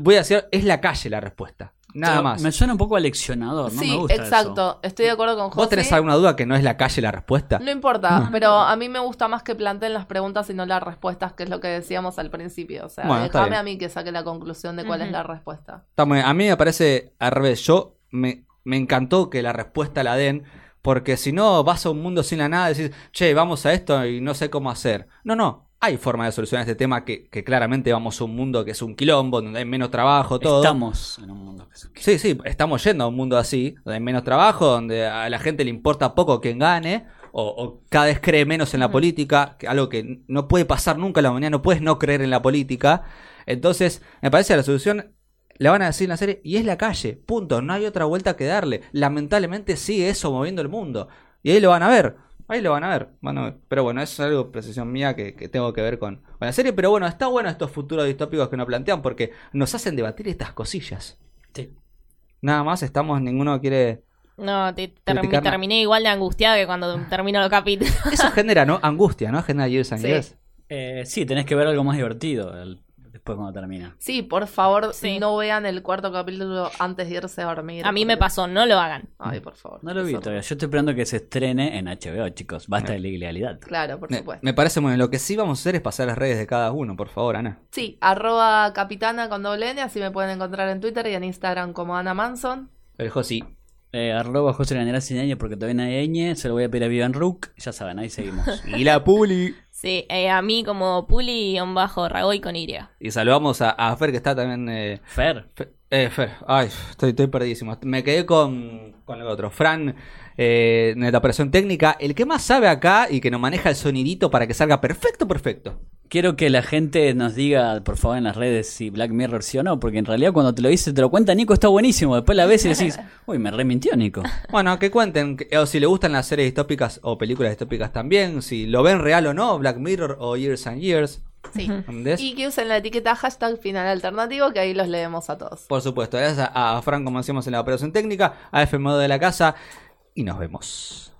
Voy a decir, es la calle la respuesta, nada Pero más. Me suena un poco aleccionador, no sí, me gusta exacto. Estoy de acuerdo con José. ¿Vos tenés alguna duda que no es la calle la respuesta? No importa, pero a mí me gusta más que planteen las preguntas y no las respuestas, que es lo que decíamos al principio. O sea, Bueno, déjame a mí que saque la conclusión de cuál es Ujú. la respuesta. Está muy bien. A mí me parece al revés. Yo me, me encantó que la respuesta la den. Porque si no vas a un mundo sin la nada, decís, che, vamos a esto y no sé cómo hacer. No, no. Hay forma de solucionar este tema que, que claramente vamos a un mundo que es un quilombo, donde hay menos trabajo, todo. Estamos en un mundo que es- Sí, sí, estamos yendo a un mundo así, donde hay menos trabajo, donde a la gente le importa poco quién gane, o, o cada vez cree menos en la política, que algo que no puede pasar nunca en la humanidad, no puedes no creer en la política. Entonces, me parece que la solución la van a decir en la serie, y es la calle, punto, no hay otra vuelta que darle. Lamentablemente sigue eso moviendo el mundo. Y ahí lo van a ver. Ahí lo van a ver. Van a ver. Pero bueno, eso es algo, precisión mía, que, que tengo que ver con, con la serie. Pero bueno, está bueno estos futuros distópicos que nos plantean porque nos hacen debatir estas cosillas. Sí. Nada más, estamos, ninguno quiere. No, te, terminé igual de angustiada que cuando terminó el capítulo. Eso genera, ¿no? Angustia, ¿no? Genera years and Sí. years. Eh, sí, tenés que ver algo más divertido el- después cuando termina. Sí, por favor, Sí. no vean el cuarto capítulo antes de irse a dormir. A mí me pasó, no lo hagan. Ay, por favor. No lo vi todavía. Yo estoy esperando que se estrene en HBO, chicos. Basta de la ilegalidad. Claro, por Me, supuesto. me parece muy bien. Lo que sí vamos a hacer es pasar las redes de cada uno, por favor, Ana. Sí, arroba capitana con doble N, así me pueden encontrar en Twitter y en Instagram como Ana Manson. El Josi. Eh, arroba José Lanera sin ñ porque todavía no hay ñ. Se lo voy a pedir a Vivian Rook. Ya saben, ahí seguimos. Y la Puli. Sí, eh, a mí como Puli-Ragoy con Y. Y saludamos a, a Fer, que está también. Eh, Fer. Fe- eh, Fer, ay, estoy, estoy perdidísimo. Me quedé con, con el otro. Fran, eh, en la operación técnica, el que más sabe acá y que nos maneja el sonidito para que salga perfecto, perfecto. Quiero que la gente nos diga, por favor, en las redes si Black Mirror sí o no, porque en realidad cuando te lo dice, te lo cuenta Nico, está buenísimo. Después la ves y decís, uy, me remintió Nico. Bueno, que cuenten, o si le gustan las series distópicas o películas distópicas también, si lo ven real o no, Black Mirror o Years and Years. Sí. ¿entendés? Y que usen la etiqueta hashtag final alternativo, que ahí los leemos a todos. Por supuesto, gracias a, a Fran, como decíamos en la operación técnica, a FM de la casa, y nos vemos.